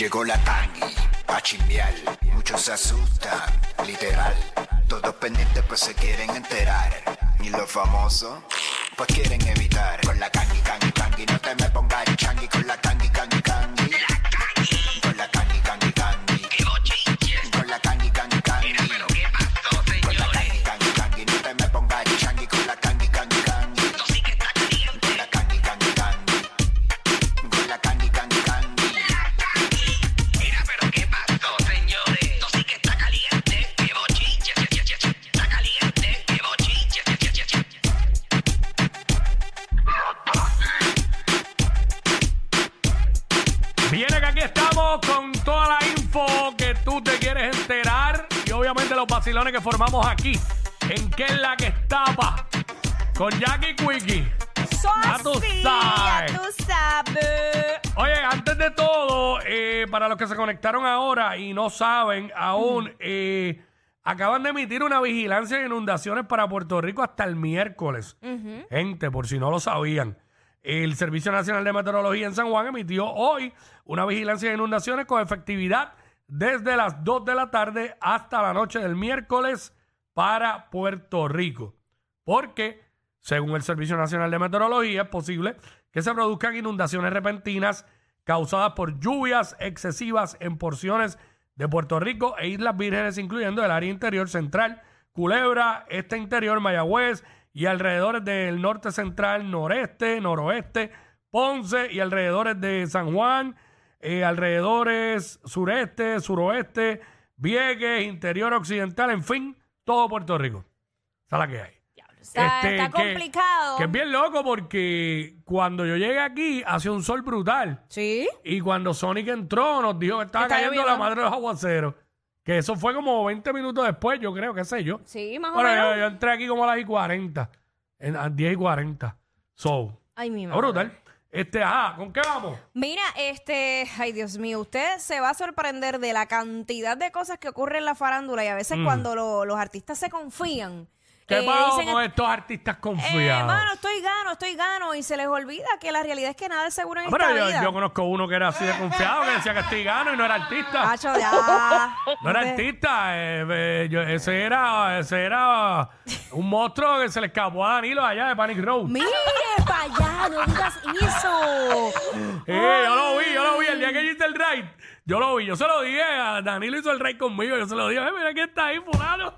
Llegó la tangi, pa' chimbiar. Muchos se asustan, literal. Todos pendientes pues se quieren enterar. Y los famosos, pues quieren evitar. Con la tangi, tangi, tangi, no te me pongas changi. Con la tangi, vacilones que formamos aquí. ¿En qué es la que estaba? Con Jackie Quickie. Ya tú sabes. ya tú sabes. Oye, antes de todo, eh, para los que se conectaron ahora y no saben aún, eh, acaban de emitir una vigilancia de inundaciones para Puerto Rico hasta el miércoles. Gente, por si no lo sabían, el Servicio Nacional de Meteorología en San Juan emitió hoy una vigilancia de inundaciones con efectividad desde las 2 de la tarde hasta la noche del miércoles para Puerto Rico. Porque, según el Servicio Nacional de Meteorología, es posible que se produzcan inundaciones repentinas causadas por lluvias excesivas en porciones de Puerto Rico e Islas Vírgenes, incluyendo el área interior central, Culebra, este interior, Mayagüez y alrededores del norte central, noreste, noroeste, Ponce y alrededores de San Juan, eh, alrededores sureste, suroeste, Vieques, interior occidental, en fin, todo Puerto Rico. Esa es la que hay. Está, Este, está que- complicado. Que es bien loco porque cuando yo llegué aquí hace un sol brutal. Sí. Y cuando Sonic entró nos dijo que estaba Está cayendo lloviendo. la madre de los aguaceros. Que eso fue como 20 minutos después, yo creo, qué sé yo. Sí, más o menos. yo, yo entré aquí como a las y 40. En, a 10 y 40. So, Ay, mi madre. brutal. Este, ajá, ¿con qué vamos? Mira, este, ay Dios mío, usted se va a sorprender de la cantidad de cosas que ocurren en la farándula y a veces cuando lo- los artistas se confían. ¿Qué eh, pasa con estos artistas eh, confiados? mano, estoy gano, estoy gano y se les olvida que la realidad es que nada es seguro en Ah, pero esta yo, vida. yo conozco uno que era así de confiado, que decía que estoy gano y no era artista. Hacho, ya. No era artista, eh, eh, yo- ese era ese era un monstruo que se le escapó a Danilo allá de Panic Road. Mire para allá, no digas eso. Yo lo vi, yo lo vi el día que yo hice el raid. Yo lo vi, yo se lo dije a Danilo hizo el raid conmigo, yo se lo dije, eh, mira quién está ahí, fulano.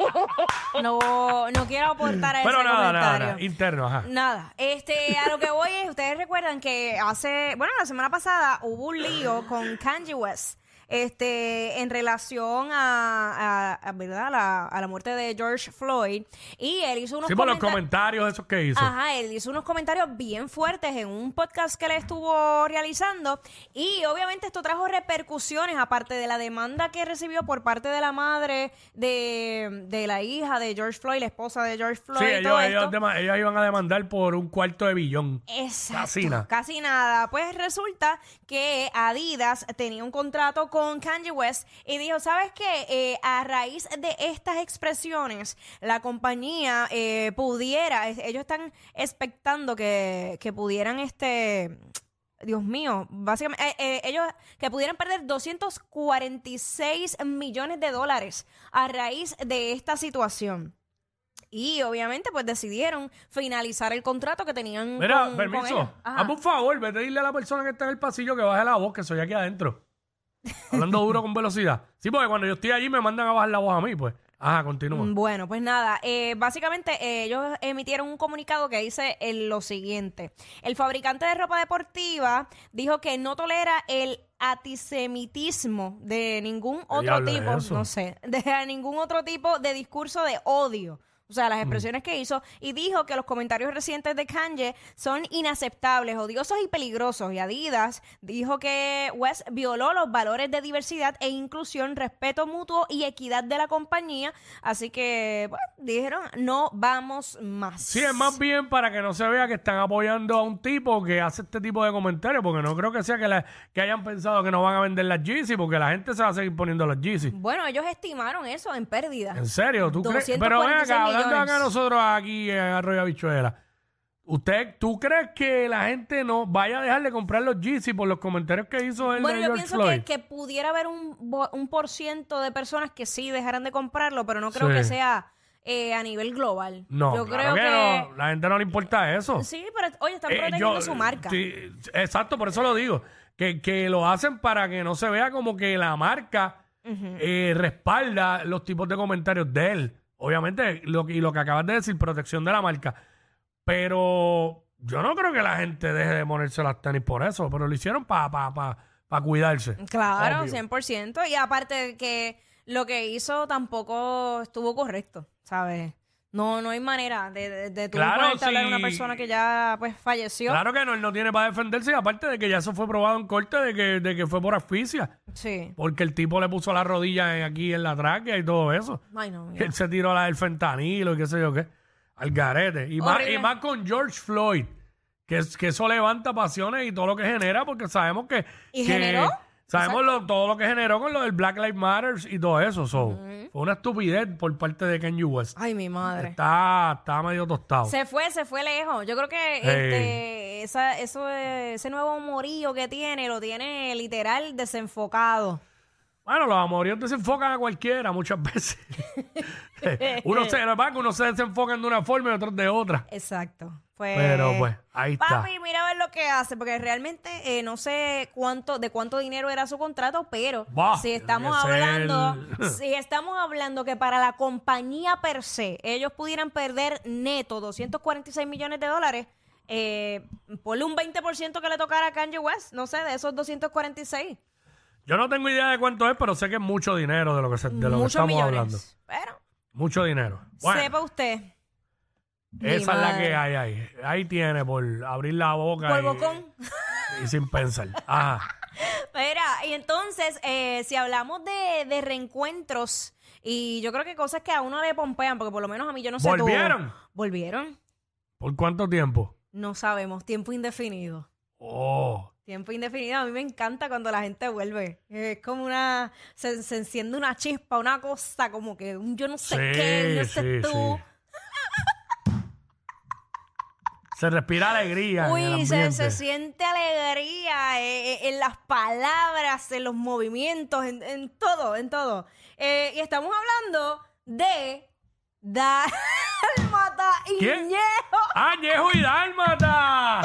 No, no quiero aportar a Pero ese nada, nada, comentario. nada, interno, ajá. Nada, este, a lo que voy es, ustedes recuerdan que hace, bueno, la semana pasada hubo un lío con Kanye West, este, en relación a, a- a, ¿verdad? La- a la muerte de George Floyd, y él hizo unos Sí, por los comenta- comentarios esos que hizo. Ajá, él hizo unos comentarios bien fuertes en un podcast que le estuvo realizando y obviamente esto trajo repercusiones aparte de la demanda que recibió por parte de la madre de, de la hija de George Floyd, la esposa de George Floyd. Sí, y todo ellos, esto. ellos iban a demandar por un cuarto de billón. Exacto. Casi nada. Casi nada. Pues resulta que Adidas tenía un contrato con Kanye West y dijo, ¿sabes qué? Eh, a raíz de estas expresiones, la compañía eh, pudiera, ellos están expectando que, que pudieran este... Dios mío, básicamente, eh, eh, ellos que pudieran perder 246 millones de dólares a raíz de esta situación. Y obviamente, pues decidieron finalizar el contrato que tenían Mira, con, con permiso, ellos. Ajá. hazme un favor, vete a a la persona que está en el pasillo que baje la voz, que soy aquí adentro. Hablando duro con velocidad. Sí, porque cuando yo estoy allí me mandan a bajar la voz a mí, pues. Ajá, continúa. Mm, Bueno, pues nada, eh, básicamente eh, ellos emitieron un comunicado que dice eh, lo siguiente. El fabricante de ropa deportiva dijo que no tolera el antisemitismo, de ningún otro es tipo, no sé, de ningún otro tipo de discurso de odio. O sea, Mm. las expresiones que hizo y dijo que los comentarios recientes de Kanye son inaceptables, odiosos y peligrosos. Y Adidas dijo que West violó los valores de diversidad e inclusión, respeto mutuo y equidad de la compañía. Así que, bueno, dijeron, no vamos más. Sí, es más bien para que no se vea que están apoyando a un tipo que hace este tipo de comentarios, porque no creo que sea que, la- que hayan pensado que no van a vender las Yeezy, porque la gente se va a seguir poniendo las Yeezy. Bueno, ellos estimaron eso en pérdida. ¿En serio? ¿Tú crees? 246 Pero ven acá, millones. acá nosotros aquí en Arroyo Habichuela, ¿usted, ¿tú crees que la gente no vaya a dejar de comprar los Yeezy por los comentarios que hizo el Bueno, de yo George pienso Floyd? que, que pudiera haber un, bo- un por ciento de personas que sí dejarán de comprarlo, pero no creo Sí. que sea eh, a nivel global. No, yo claro creo que, que... no. La gente no le importa eso. Sí, pero oye, están Eh, protegiendo yo- su marca. sí, exacto, por eso lo digo. Que, que lo hacen para que no se vea como que la marca eh, respalda los tipos de comentarios de él. Obviamente, lo, que- y lo que acabas de decir, protección de la marca. Pero yo no creo que la gente deje de ponerse las tenis por eso, pero lo hicieron para pa, pa, pa cuidarse. Claro, Obvio. 100%. Y aparte de que lo que hizo tampoco estuvo correcto, ¿sabes? No, no hay manera de, de, de tú Claro, ponerte a hablar a una sí. persona que ya pues falleció. Claro que no, él no tiene para defenderse, y aparte de que ya eso fue probado en corte de que, de que fue por asfixia. Sí. Porque el tipo le puso la rodilla en- aquí en la tráquea y todo eso. Ay, no. Mira. él se tiró la del fentanilo y qué sé yo qué. Al garete. Y más, Horrible. y más con George Floyd. Que, es- que eso levanta pasiones y todo lo que genera, porque sabemos que. ¿Y que- generó? Sabemos lo- todo lo que generó con lo del Black Lives Matter y todo eso. so, Fue una estupidez por parte de Kanye West. Ay, mi madre. Está, está medio tostado. Se fue, se fue lejos. Yo creo que este, esa, eso, ese nuevo morillo que tiene, lo tiene literal desenfocado. Bueno, los amoríos desenfocan a cualquiera muchas veces. uno se, lo que pasa es que uno se desenfocan de una forma y otros de otra. Exacto. Pues, Pero, pues, ahí está. Papi, mira a ver lo que hace, porque realmente eh, no sé cuánto, de cuánto dinero era su contrato, pero Bah, si estamos hablando, si estamos hablando que para la compañía per se, ellos pudieran perder neto 246 millones de dólares, eh, ponle un 20% que le tocara a Kanye West, no sé, de esos 246. Yo no tengo idea de cuánto es, pero sé que es mucho dinero de lo que, se- de lo que Muchos estamos millones. hablando. Pero, Mucho dinero. Bueno, sepa usted. Mi esa es la madre. que hay ahí. Ahí tiene por abrir la boca Por y, bocón. y sin pensar. Ajá. Mira, y entonces, eh, si hablamos de, de reencuentros, y yo creo que cosas que a uno le pompean, porque por lo menos a mí yo no sé. tú- ¿Volvieron? ¿Volvieron? ¿Por cuánto tiempo? No sabemos, tiempo indefinido. Oh. Tiempo indefinido, a mí me encanta cuando la gente vuelve. Es como una. Se, se enciende una chispa, una cosa, como que un yo no sé Sí, qué, no sé sí, tú. Se respira alegría en el Uy, se, ambiente. se siente alegría eh, eh, en las palabras, en los movimientos, en, en todo, en todo. Eh, y estamos hablando de Dálmata y ¿Quién? Ñejo. ¡Ah, Ñejo y Dálmata!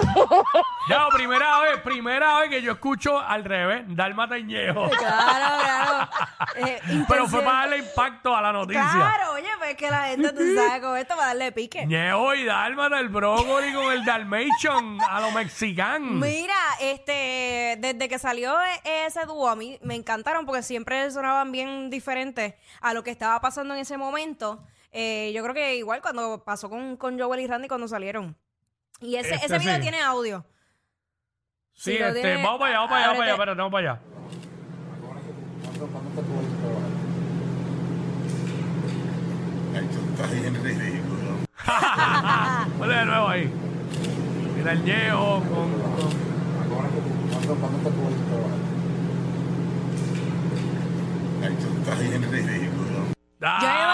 ya, primera vez, primera vez que yo escucho al revés, Dálmata y Ñejo. Claro, claro. Eh, Pero fue para darle impacto a la noticia. Claro, oye, pues que la gente, tú sabes, con esto va a darle pique. Ñejo y Dálmata, el brócoli con el Dalmation a lo mexicano. Mira, este, desde que salió e- ese dúo, a mí me encantaron porque siempre sonaban bien diferentes a lo que estaba pasando en ese momento. Eh, yo creo que igual cuando pasó con, con Joel y Randy cuando salieron. Y ese, Este ese video sí. tiene audio. Sí, lo este, tiene- vamos para allá, vamos para allá, vamos para allá, ábrete. espérate, vamos para allá. Ay, tú estás bien ridículo. Ponle de nuevo ahí. Mira el Ñejo con... con- Ay, tú estás bien ridículo. Yo me imagino,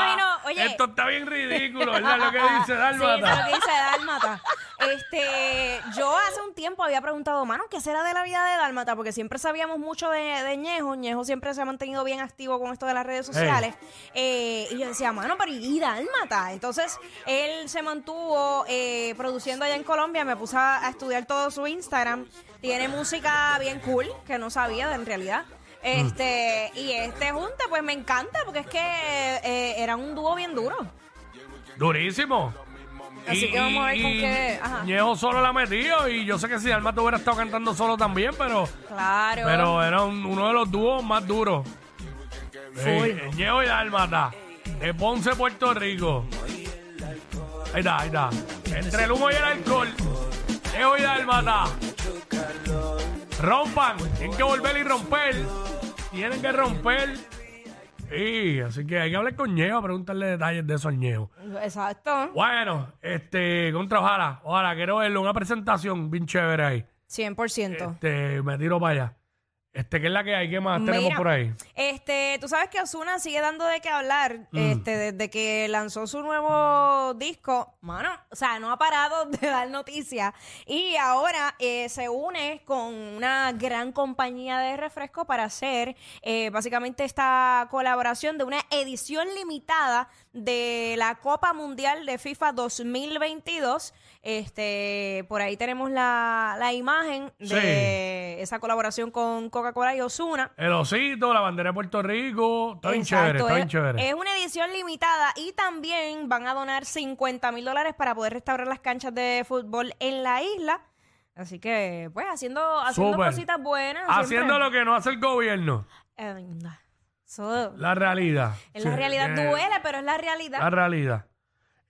oye- Esto está bien ridículo, ¿verdad? Lo que dice Dálmata. lo que dice Dálmata. Este, yo hace un tiempo había preguntado, mano, ¿qué será de la vida de Dálmata? Porque siempre sabíamos mucho de, de Ñejo. Ñejo siempre se ha mantenido bien activo con esto de las redes sociales. Eh, y yo decía, mano, pero ¿y Dálmata? Entonces, él se mantuvo eh, produciendo allá en Colombia. Me puse a, a estudiar todo su Instagram. Tiene música bien cool, que no sabía en realidad. Este, y este junte, pues me encanta, porque es que eh, era un dúo bien duro. Durísimo. Así que vamos a ver con qué. Ajá. Ñejo solo la ha metido y yo sé que si Alma te hubiera estado cantando solo también, pero, Claro. pero era un- uno de los dúos más duros. Sí, Ñejo y Dálmata, de Ponce, Puerto Rico. Ahí está, ahí está. Entre el humo y el alcohol, Ñejo y Dálmata. Rompan, tienen que volver y romper. Tienen que romper. Sí, así que hay que hablar con Ñejo, preguntarle detalles de esos Ñejos. Exacto. Bueno, este, contra ojalá, ojalá, quiero verlo, una presentación bien chévere ahí. 100%. Este, me tiro para allá. Este, ¿qué es la que hay? ¿Qué más tenemos Mira, por ahí? Este, tú sabes que Osuna sigue dando de qué hablar, Mm. este, desde que lanzó su nuevo disco, mano, o sea, no ha parado de dar noticias y ahora eh, se une con una gran compañía de refresco para hacer eh, básicamente esta colaboración de una edición limitada de la Copa Mundial de FIFA 2022. Este, por ahí tenemos la, la imagen de Sí. esa colaboración con Coca-Cola y Osuna. El osito, la bandera de Puerto Rico, está bien chévere, está bien chévere. es una edición limitada y también van a donar 50 mil dólares para poder restaurar las canchas de fútbol en la isla. Así que, pues, haciendo, haciendo cositas buenas. Haciendo siempre. lo que no hace el gobierno, Eh, la realidad. en la Sí, realidad eh, duele, pero es la realidad. La realidad.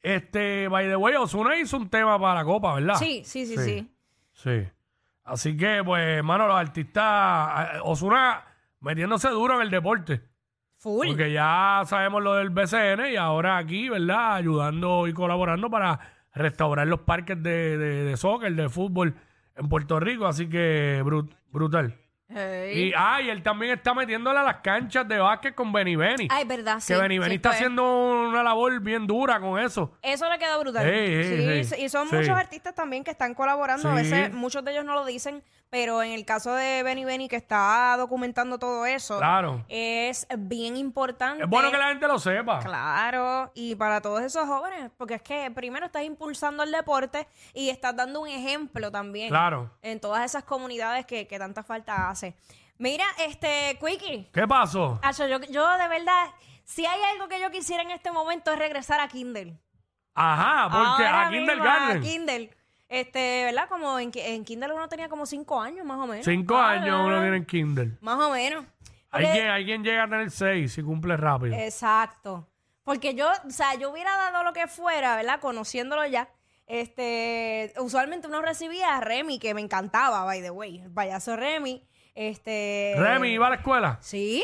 Este, by the way, Osuna hizo un tema para la copa, ¿verdad? sí, sí, sí, sí. Sí. Así que, pues, hermano, los artistas, eh, Osuna metiéndose duro en el deporte. Full. Porque ya sabemos lo del BCN y ahora aquí, ¿verdad? Ayudando y colaborando para restaurar los parques de, de, de soccer, de fútbol en Puerto Rico. Así que brut- brutal. Y, ah, y él también está metiéndole a las canchas de básquet con Benny Benny. Ay, verdad, sí. que Benny Benny está es. haciendo una labor bien dura con eso. Eso le quedó brutal. Sí, sí, sí. y son Sí. muchos artistas también que están colaborando. A veces muchos de ellos no lo dicen, pero en el caso de Benny Benny, que está documentando todo eso, Claro. es bien importante. Es bueno que la gente lo sepa. Claro, y para todos esos jóvenes, porque es que primero estás impulsando el deporte y estás dando un ejemplo también Claro. en todas esas comunidades que, que tanta falta hace. Mira, este, Quickie, ¿Qué pasó? Acho, yo, yo de verdad, si hay algo que yo quisiera en este momento es regresar a Kindle. Ajá, porque Ahora a mismo, Kindergarten. a Kindle. Este, ¿verdad? Como en, Ki- en Kindle uno tenía como cinco años, más o menos. Cinco Ah, años uno tiene en Kindle. Más o menos. Porque- quien llega a tener seis si cumple rápido. Exacto. Porque yo, o sea, yo hubiera dado lo que fuera, ¿verdad? Conociéndolo ya. Este, usualmente uno recibía a Remy, que me encantaba, by the way. El payaso Remy. Este. Remy, ¿iba a la escuela? Sí.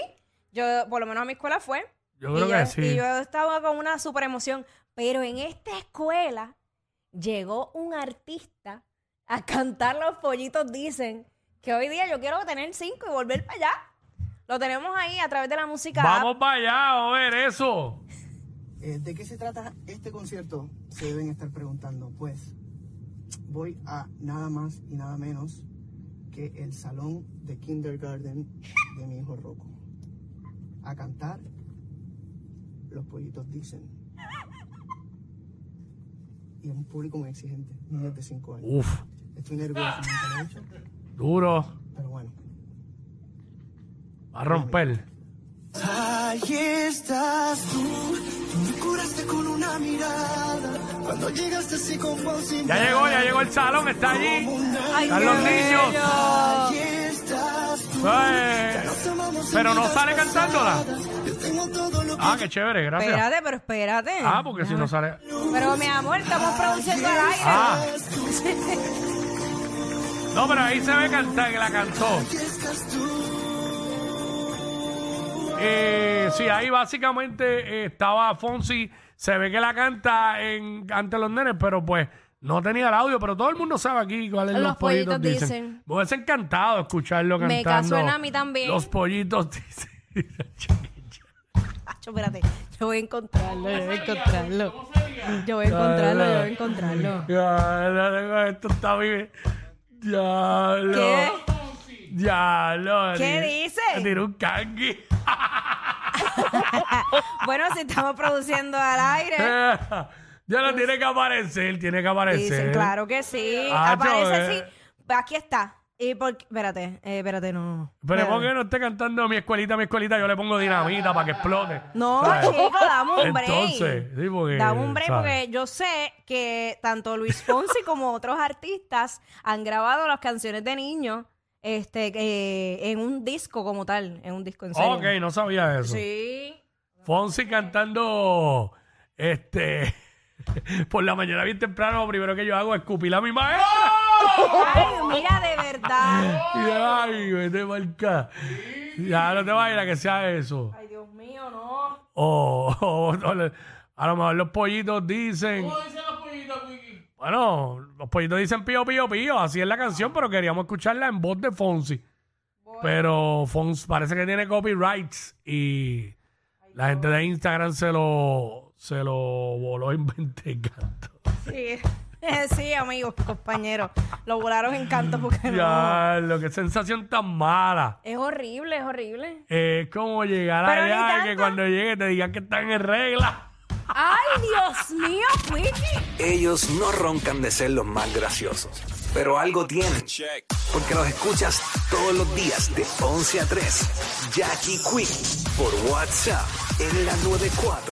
Yo, por lo menos a mi escuela fue. Yo y creo que sí. Y yo estaba con una super emoción. Pero en esta escuela llegó un artista a cantar Los Pollitos Dicen que hoy día yo quiero tener cinco y volver para allá. Lo tenemos ahí a través de la música. Vamos para allá a ver eso. Eh, ¿De qué se trata este concierto? Se deben estar preguntando. Pues voy a nada más y nada menos que el salón de kindergarten de mi hijo Rocco. A cantar Los pollitos dicen. Y es un público muy exigente, niños de 5 años. Uf, Estoy nervioso, nunca lo he hecho, duro. pero bueno. Va a romper. Ahí estás tú, tú me curaste con una mirada. Cuando llegaste así con Ya llegó, ya llegó el salón, está allí. Ay, Están los niños. bello. Ahí estás tú. Nos amamos pero no sale cantándola. Ah, qué chévere, gracias. Espérate, pero espérate. Ah, porque si no sale. Pero mi amor, estamos produciendo al aire. Ah. No, pero ahí se ve cantar que la cantó. Eh, sí, ahí básicamente eh, estaba Fonsi. Se ve que la canta en, ante los nenes, pero pues no tenía el audio. Pero todo el mundo sabe aquí cuáles Los los pollitos, pollitos dicen. dicen. Me hubiese encantado escucharlo Me cantando. suena a mí también. Los pollitos dicen. Acho, espérate. Yo voy a encontrarlo, yo voy a encontrarlo. Yo voy a encontrarlo, yo voy a encontrarlo. Ya, ya, esto está bien. Ya, lo. ¿Qué? Ya, lo. ¿Qué dice? Tiró un cangui. Bueno, si estamos produciendo al aire. ya no tiene que aparecer, tiene que aparecer. Dicen, claro que sí. Ah, Aparece yo, sí. eh. Aquí está. Y porque, espérate, eh, espérate, no, no. Espérate. porque no esté cantando mi escuelita, mi escuelita, yo le pongo dinamita para que explote. No, ¿Sabes? chico, dame un break. Entonces, sí, porque. Dame un break ¿sabes? porque yo sé que tanto Luis Fonsi como otros artistas han grabado las canciones de niños este, eh, en un disco como tal, en un disco en serio. Ok, no sabía eso. Sí. Fonsi cantando. Este. Por la mañana bien temprano, lo primero que yo hago es escupir a mi maestra. Ay, mira, de verdad. Y ay, vete marca. Ya no te vayas a que sea eso. Ay, Dios mío, no. O, o- o a lo mejor los pollitos dicen. Bueno, los pollitos dicen pío, pío, pío. Así es la canción, pero queríamos escucharla en voz de Fonsi. Pero Fonsi parece que tiene copyrights y la gente de Instagram se lo, se lo voló en 20 cantos. Sí. Sí, amigos, compañeros. Lo volaron en canto porque no. Ya, lo que sensación tan mala. Es horrible, es horrible. Es como llegar Pero allá y que cuando llegue te digan que están en regla. Ay, Dios mío, Quickie. Ellos no roncan de ser los más graciosos, pero algo tienen. Porque los escuchas todos los días de 11 a 3. Jackie Quick por WhatsApp en la 94.